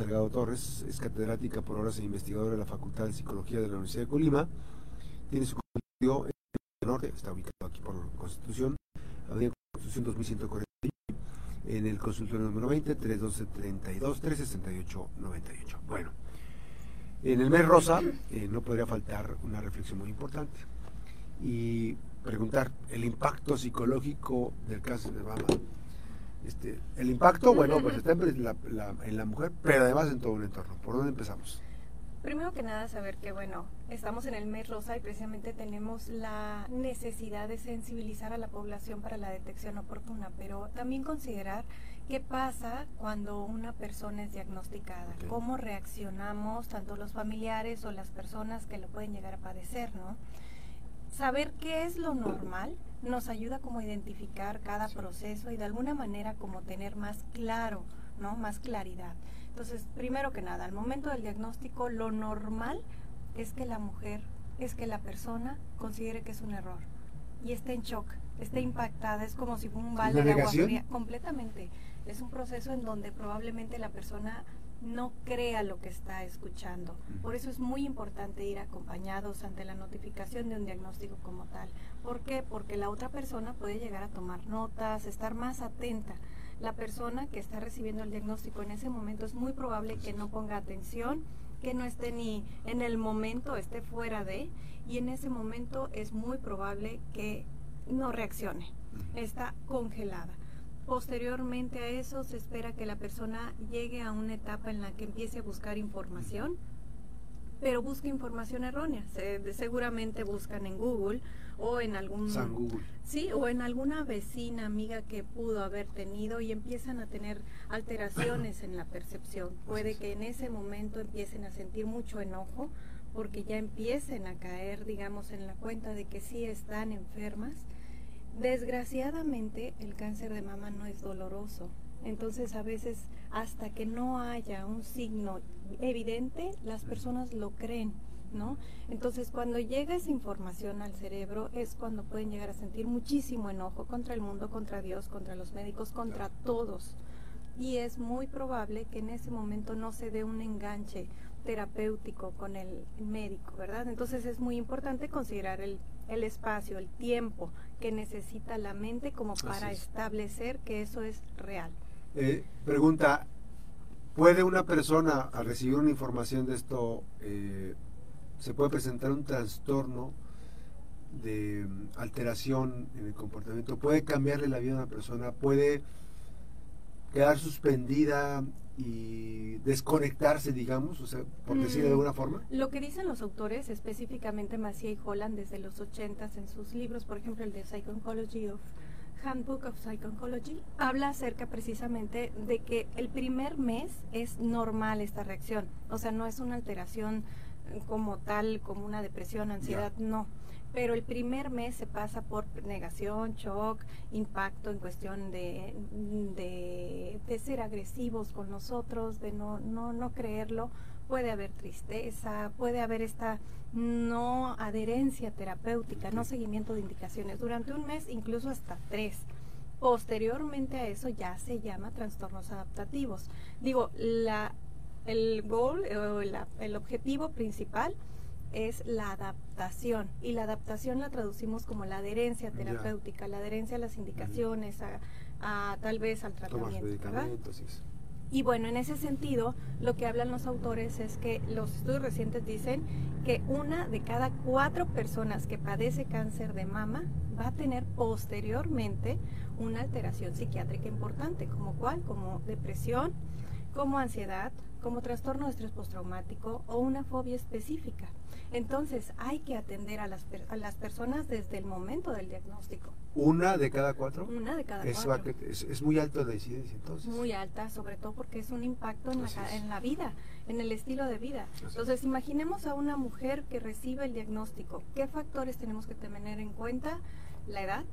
Salgado Torres, es catedrática por horas e investigadora de la Facultad de Psicología de la Universidad de Colima. Tiene su consultorio en el norte, está ubicado aquí por Constitución, Avenida Constitución 2141, en el consultorio número 20, 312-32, 368-98. Bueno, en el mes rosa eh, no podría faltar una reflexión muy importante y preguntar el impacto psicológico del cáncer de mama este, el impacto, bueno, pues está en la, en la mujer, pero además en todo un entorno. ¿Por dónde empezamos? Primero que nada, saber que, bueno, estamos en el mes rosa y precisamente tenemos la necesidad de sensibilizar a la población para la detección oportuna, pero también considerar qué pasa cuando una persona es diagnosticada, cómo reaccionamos tanto los familiares o las personas que lo pueden llegar a padecer, ¿no? Saber qué es lo normal nos ayuda como a identificar cada proceso y de alguna manera como tener más claro, ¿no? Más claridad. Entonces, primero que nada, al momento del diagnóstico, lo normal es que la mujer, es que la persona considere que es un error y esté en shock, esté impactada, es como si fuera un balde de agua fría, completamente. Es un proceso en donde probablemente la persona no crea lo que está escuchando. Por eso es muy importante ir acompañados ante la notificación de un diagnóstico como tal. ¿Por qué? Porque la otra persona puede llegar a tomar notas, estar más atenta. La persona que está recibiendo el diagnóstico en ese momento es muy probable que no ponga atención, que no esté ni en el momento, esté fuera de, y en ese momento es muy probable que no reaccione, está congelada. Posteriormente a eso se espera que la persona llegue a una etapa en la que empiece a buscar información, pero busque información errónea. seguramente buscan en Google o en algún sí o en alguna vecina amiga que pudo haber tenido y empiezan a tener alteraciones en la percepción. Puede que en ese momento empiecen a sentir mucho enojo porque ya empiecen a caer, digamos, en la cuenta de que sí están enfermas Desgraciadamente el cáncer de mama no es doloroso, entonces a veces hasta que no haya un signo evidente, las personas lo creen, ¿no? Entonces cuando llega esa información al cerebro es cuando pueden llegar a sentir muchísimo enojo contra el mundo, contra Dios, contra los médicos, contra todos. Y es muy probable que en ese momento no se dé un enganche terapéutico con el médico, ¿verdad? Entonces es muy importante considerar el, el espacio, el tiempo que necesita la mente como para establecer que eso es real. Eh, pregunta, ¿puede una persona al recibir una información de esto, eh, se puede presentar un trastorno de mm, alteración en el comportamiento? ¿Puede cambiarle la vida a una persona? ¿Puede quedar suspendida y desconectarse, digamos, o sea, por decirlo de mm, alguna forma? Lo que dicen los autores, específicamente Maciej y Holland desde los 80 en sus libros, por ejemplo el de Psychology of Handbook of Psychology, habla acerca precisamente de que el primer mes es normal esta reacción, o sea, no es una alteración como tal, como una depresión, ansiedad, no pero el primer mes se pasa por negación, shock, impacto en cuestión de, de, ser agresivos con nosotros, de no, no, no creerlo. Puede haber tristeza, puede haber esta no adherencia terapéutica, no seguimiento de indicaciones durante un mes, incluso hasta tres. Posteriormente a eso ya se llama trastornos adaptativos. Digo, la, el goal o el objetivo principal es la adaptación y la adaptación la traducimos como la adherencia terapéutica, la adherencia a las indicaciones, a, tal vez al tratamiento. Y bueno, en ese sentido, lo que hablan los autores es que los estudios recientes dicen que una de cada cuatro personas que padece cáncer de mama va a tener posteriormente una alteración psiquiátrica importante, como cuál, como depresión, como ansiedad, como trastorno de estrés postraumático o una fobia específica. Entonces hay que atender a las, a las personas desde el momento del diagnóstico. ¿Una de cada cuatro? Una de cada es, cuatro. Es, muy alta la incidencia entonces. Muy alta, sobre todo porque es un impacto en la, en la vida, en el estilo de vida. entonces imaginemos a una mujer que recibe el diagnóstico. ¿Qué factores tenemos que tener en cuenta? La edad,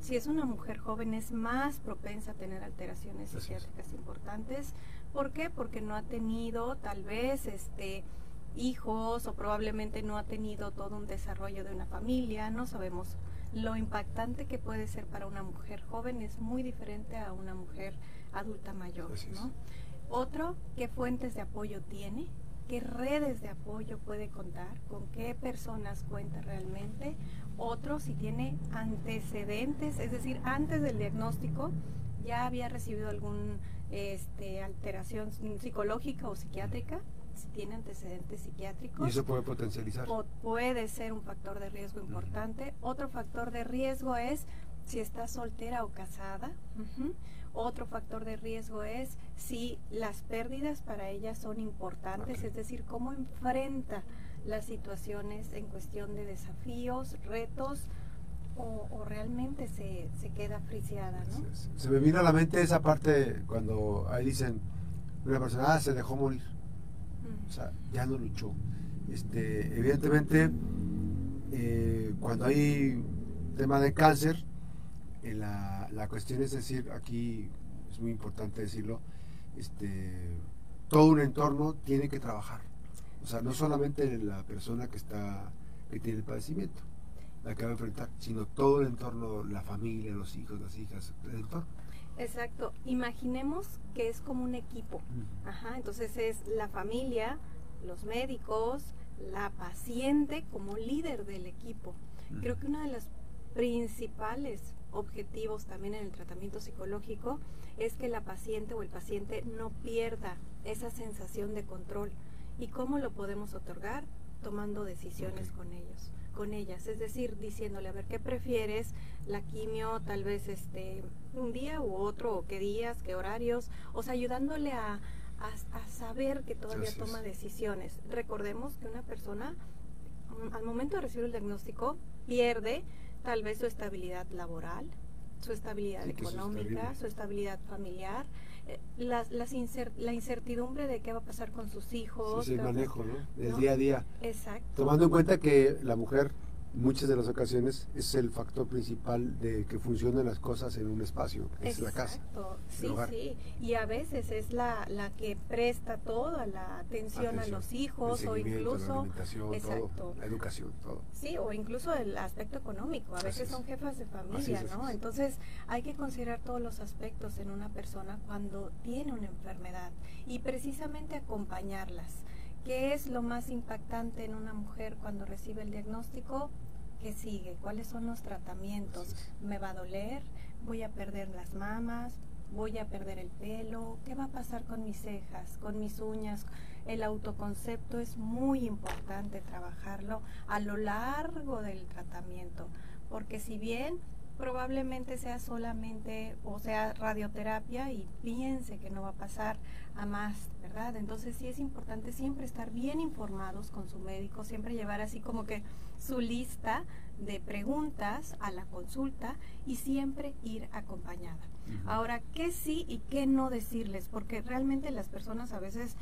si es una mujer joven es más propensa a tener alteraciones psiquiátricas importantes. ¿Por qué? Porque no ha tenido tal vez este hijos o probablemente no ha tenido todo un desarrollo de una familia, no sabemos. Lo impactante que puede ser para una mujer joven es muy diferente a una mujer adulta mayor, ¿no? Otro, qué fuentes de apoyo tiene, qué redes de apoyo puede contar, con qué personas cuenta realmente. Otro, si tiene antecedentes, es decir, antes del diagnóstico ya había recibido alguna este, alteración psicológica o psiquiátrica, si tiene antecedentes psiquiátricos. Y eso puede potencializar. O puede ser un factor de riesgo importante. Otro factor de riesgo es si está soltera o casada. Otro factor de riesgo es si las pérdidas para ella son importantes, es decir, cómo enfrenta las situaciones en cuestión de desafíos, retos, o, realmente se, se, queda friciada, ¿no? Se, me vino a la mente esa parte cuando ahí dicen, una persona, ah, se dejó morir o sea, ya no luchó. Este, evidentemente, eh, cuando hay tema de cáncer, la, la, cuestión es decir, aquí es muy importante decirlo, este, todo un entorno tiene que trabajar. O sea, no solamente la persona que está que tiene el padecimiento, la que va a enfrentar, sino todo el entorno, la familia, los hijos, las hijas, el entorno. Exacto. Imaginemos que es como un equipo. Ajá. Entonces es la familia, los médicos, la paciente como líder del equipo. Creo que uno de los principales objetivos también en el tratamiento psicológico es que la paciente o el paciente no pierda esa sensación de control. ¿Y cómo lo podemos otorgar? Tomando decisiones con ellos con ellas, es decir, diciéndole, a ver, ¿qué prefieres? La quimio, tal vez este un día u otro, o qué días, qué horarios, o sea, ayudándole a, a, saber que todavía toma decisiones. Recordemos que una persona, al momento de recibir el diagnóstico, pierde tal vez su estabilidad laboral, su estabilidad económica, su estabilidad familiar, eh, las, las la incertidumbre de qué va a pasar con sus hijos. Sí, el manejo, ¿no? El día a día. Exacto. Tomando en cuenta que la mujer muchas de las ocasiones es el factor principal de que funcionen las cosas en un espacio, es la casa. Sí, sí. Y a veces es la, la que presta toda la atención, a los hijos o incluso la, la educación, todo. Sí, o incluso el aspecto económico. A veces son jefas de familia, ¿no? Entonces hay que considerar todos los aspectos en una persona cuando tiene una enfermedad y precisamente acompañarlas. ¿Qué es lo más impactante en una mujer cuando recibe el diagnóstico? ¿Qué sigue? ¿Cuáles son los tratamientos? ¿Me va a doler? ¿Voy a perder las mamas? ¿Voy a perder el pelo? ¿Qué va a pasar con mis cejas, con mis uñas? El autoconcepto es muy importante trabajarlo a lo largo del tratamiento, porque si bien probablemente sea solamente o sea radioterapia y piense que no va a pasar a más, ¿verdad? Entonces sí es importante siempre estar bien informados con su médico, siempre llevar así como que su lista de preguntas a la consulta y siempre ir acompañada. Ahora, ¿qué sí y qué no decirles? Porque realmente las personas a veces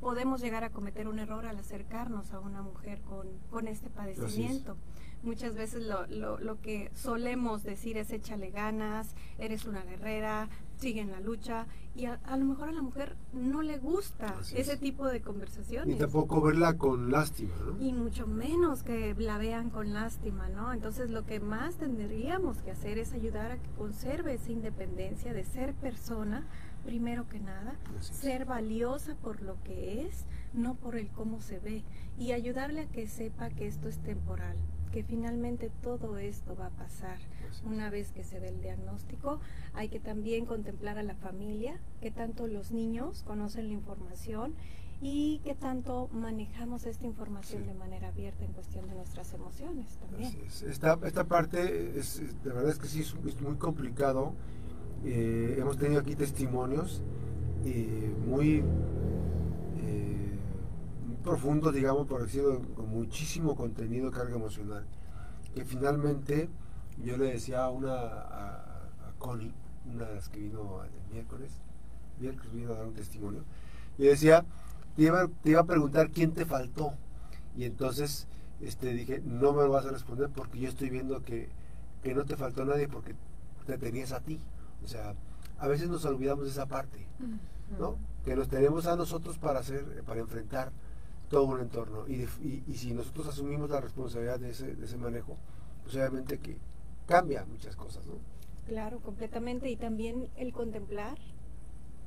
podemos llegar a cometer un error al acercarnos a una mujer con, con este padecimiento. Muchas veces lo, lo, lo, que solemos decir es échale ganas, eres una guerrera, sigue en la lucha y a, lo mejor a la mujer no le gusta ese tipo de conversaciones. Y tampoco verla con lástima, ¿no? Y mucho menos que la vean con lástima, ¿no? Entonces lo que más tendríamos que hacer es ayudar a que conserve esa independencia de ser persona, primero que nada, ser valiosa por lo que es, no por el cómo se ve, y ayudarle a que sepa que esto es temporal, que finalmente todo esto va a pasar una vez que se dé el diagnóstico. Hay que también contemplar a la familia, que tanto los niños conocen la información y que tanto manejamos esta información de manera abierta en cuestión de nuestras emociones también. Esta, esta parte, es, de verdad es que sí es, muy complicado. Eh, hemos tenido aquí testimonios eh, muy profundo, digamos, por decirlo, con muchísimo contenido, carga emocional, que finalmente yo le decía a una, a, Connie, una de las que vino el miércoles, miércoles vino a dar un testimonio, y decía, te iba, iba a preguntar quién te faltó, y entonces este, dije, no me lo vas a responder porque yo estoy viendo que, que no te faltó nadie porque te tenías a ti, o sea, a veces nos olvidamos de esa parte, ¿no? Que nos tenemos a nosotros para hacer, para enfrentar todo un entorno. Y, y, si nosotros asumimos la responsabilidad de ese, de ese manejo, pues obviamente que cambia muchas cosas, ¿no? Claro, completamente. Y también el contemplar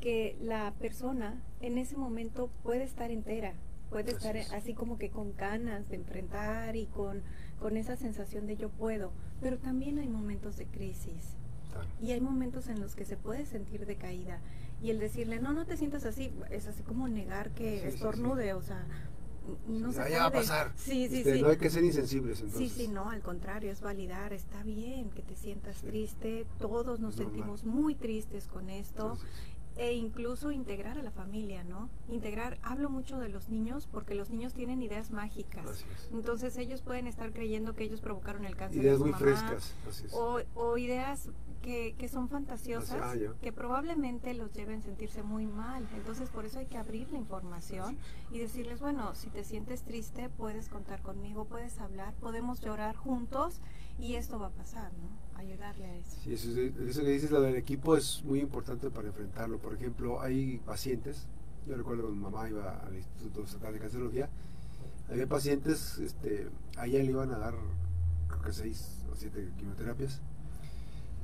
que la persona en ese momento puede estar entera, puede estar así como que con ganas de enfrentar y con, con esa sensación de yo puedo, pero también hay momentos de crisis. Y hay momentos en los que se puede sentir decaída. Y el decirle, no, no te sientas así, es así como negar que estornude, o sea, no se va a pasar. Sí, sí, este, sí. No hay que ser insensibles. Entonces. Sí, sí, no, al contrario, es validar. Está bien que te sientas triste. Todos nos sentimos muy tristes con esto. E incluso integrar a la familia, ¿no? Integrar, hablo mucho de los niños porque los niños tienen ideas mágicas. Entonces ellos pueden estar creyendo que ellos provocaron el cáncer. Ideas de su muy frescas. O, o, ideas que, que son fantasiosas, ah, que probablemente los lleven a sentirse muy mal. Entonces, por eso hay que abrir la información y decirles, bueno, si te sientes triste, puedes contar conmigo, puedes hablar, podemos llorar juntos y esto va a pasar, ¿no? Ayudarle a eso. Sí, eso, eso que dices, lo del equipo es muy importante para enfrentarlo. Por ejemplo, hay pacientes, yo recuerdo cuando mi mamá iba al Instituto Estatal de Cancerología, había pacientes, este, a ella le iban a dar, creo que seis o siete quimioterapias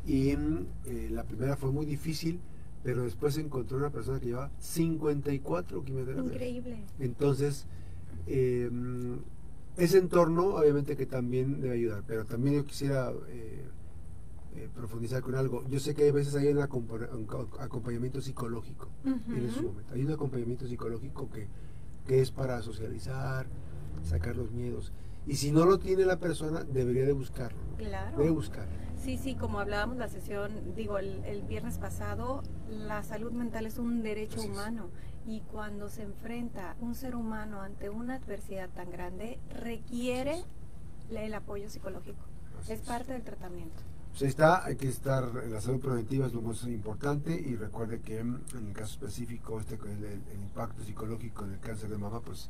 y eh, la primera fue muy difícil, pero después encontró una persona que llevaba 54 quimioterapias. Increíble. Entonces, eh, ese entorno obviamente que también debe ayudar, pero también yo quisiera eh, profundizar con algo. Yo sé que a veces hay un, acompañamiento psicológico en ese momento. Hay un acompañamiento psicológico que, que es para socializar, sacar los miedos. Y si no lo tiene la persona, debería de buscarlo. Claro. Debe buscarlo. Sí, sí, como hablábamos la sesión, digo, el, viernes pasado, la salud mental es un derecho humano y cuando se enfrenta un ser humano ante una adversidad tan grande, requiere el apoyo psicológico. es, parte del tratamiento. Pues está, hay que estar, la salud preventiva es lo más importante y recuerde que en el caso específico, este el, el impacto psicológico en el cáncer de mama, pues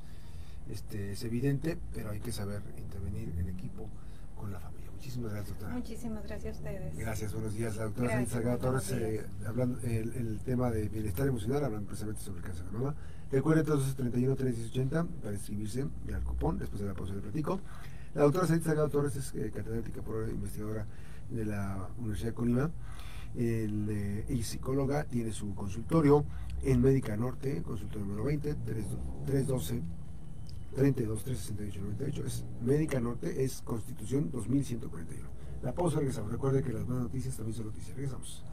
este, es evidente, pero hay que saber intervenir en equipo con la familia. Muchísimas gracias, doctora. Muchísimas gracias a ustedes. Gracias, buenos días. La doctora Sánchez Salgado Torres, eh, hablando el, el, tema de bienestar emocional, hablando precisamente sobre el cáncer de mama. Recuerden entonces 31 80 para inscribirse al cupón, después de la pausa del platico. La doctora Sánchez Salgado Torres es eh, catedrática por investigadora de la Universidad de Colima el, eh, psicóloga, tiene su consultorio en Médica Norte, consultorio número 20, 312 32 368 98 es Médica Norte, es Constitución 2141. La pausa, regresamos. Recuerde que las buenas noticias también son noticias. Regresamos.